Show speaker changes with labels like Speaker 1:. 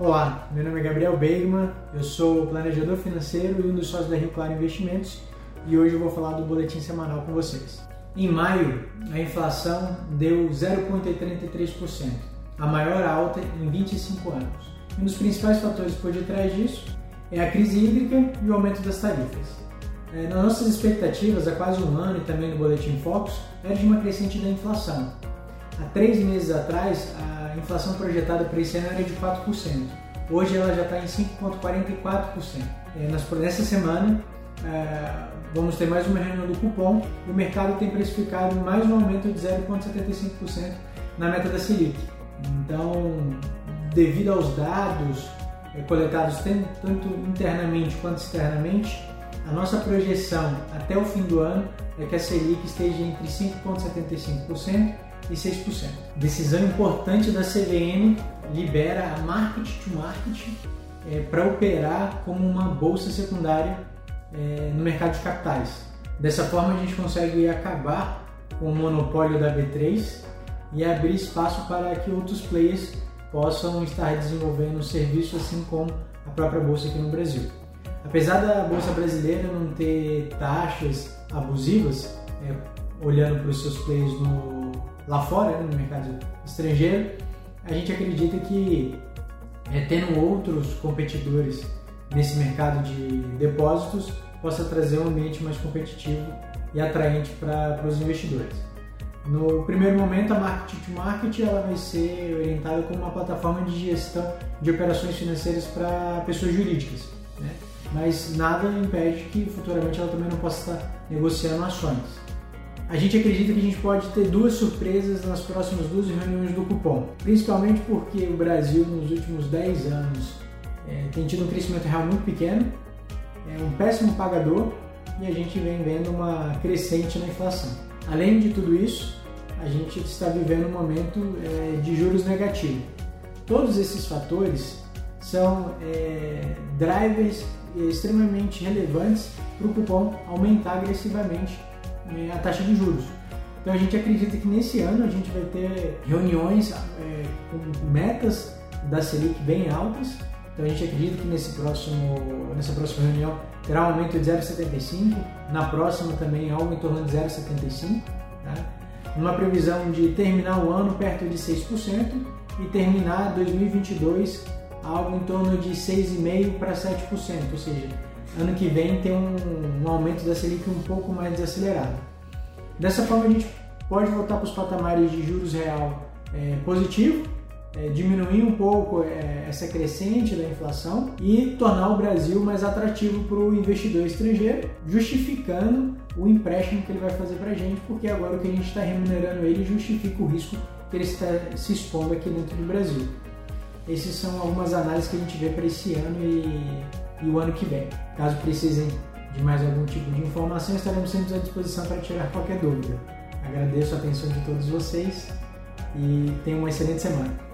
Speaker 1: Olá, meu nome é Gabriel Bergman, eu sou planejador financeiro e um dos sócios da Rio Claro Investimentos e hoje eu vou falar do boletim semanal com vocês. Em maio, a inflação deu 0,83%, a maior alta em 25 anos. Um dos principais fatores por detrás disso é a crise hídrica e o aumento das tarifas. É, nas nossas expectativas, há quase um ano e também no Boletim Focus, era de uma crescente da inflação. Há três meses atrás, a inflação projetada para esse ano era de 4%. Hoje ela já está em 5,44%. É, nessa semana é, vamos ter mais uma reunião do cupom e o mercado tem precificado mais um aumento de 0,75% na meta da Selic. Então, devido aos dados é, coletados tanto internamente quanto externamente, a nossa projeção até o fim do ano é que a Selic esteja entre 5,75% e 6%. Decisão importante da CVM libera a market to market é, para operar como uma bolsa secundária é, no mercado de capitais. Dessa forma, a gente consegue acabar com o monopólio da B3 e abrir espaço para que outros players possam estar desenvolvendo serviço assim como a própria bolsa aqui no Brasil. Apesar da bolsa brasileira não ter taxas abusivas, é, olhando para os seus players no lá fora, né, no mercado estrangeiro, a gente acredita que é, tendo outros competidores nesse mercado de depósitos possa trazer um ambiente mais competitivo e atraente para os investidores. No primeiro momento, a Market to Market ela vai ser orientada como uma plataforma de gestão de operações financeiras para pessoas jurídicas, né? mas nada impede que futuramente ela também não possa estar negociando ações. A gente acredita que a gente pode ter duas surpresas nas próximas duas reuniões do cupom, principalmente porque o Brasil nos últimos 10 anos é, tem tido um crescimento real muito pequeno, é um péssimo pagador e a gente vem vendo uma crescente na inflação. Além de tudo isso, a gente está vivendo um momento é, de juros negativos. Todos esses fatores são é, drivers extremamente relevantes para o cupom aumentar agressivamente é, a taxa de juros. Então a gente acredita que nesse ano a gente vai ter reuniões é, com metas da Selic bem altas. Então a gente acredita que nesse próximo, nessa próxima reunião terá um aumento de 0,75, na próxima também algo em torno de 0,75. Tá? Uma previsão de terminar o ano perto de 6% e terminar 2022 algo em torno de 6,5% para 7%, ou seja, ano que vem tem um, um aumento da Selic um pouco mais desacelerado. Dessa forma a gente pode voltar para os patamares de juros real é, positivo, é, diminuir um pouco é, essa crescente da inflação e tornar o Brasil mais atrativo para o investidor estrangeiro, justificando o empréstimo que ele vai fazer para a gente, porque agora o que a gente está remunerando ele justifica o risco que ele está se expondo aqui dentro do Brasil. Essas são algumas análises que a gente vê para esse ano e e o ano que vem. Caso precisem de mais algum tipo de informação, estaremos sempre à disposição para tirar qualquer dúvida. Agradeço a atenção de todos vocês e tenham uma excelente semana.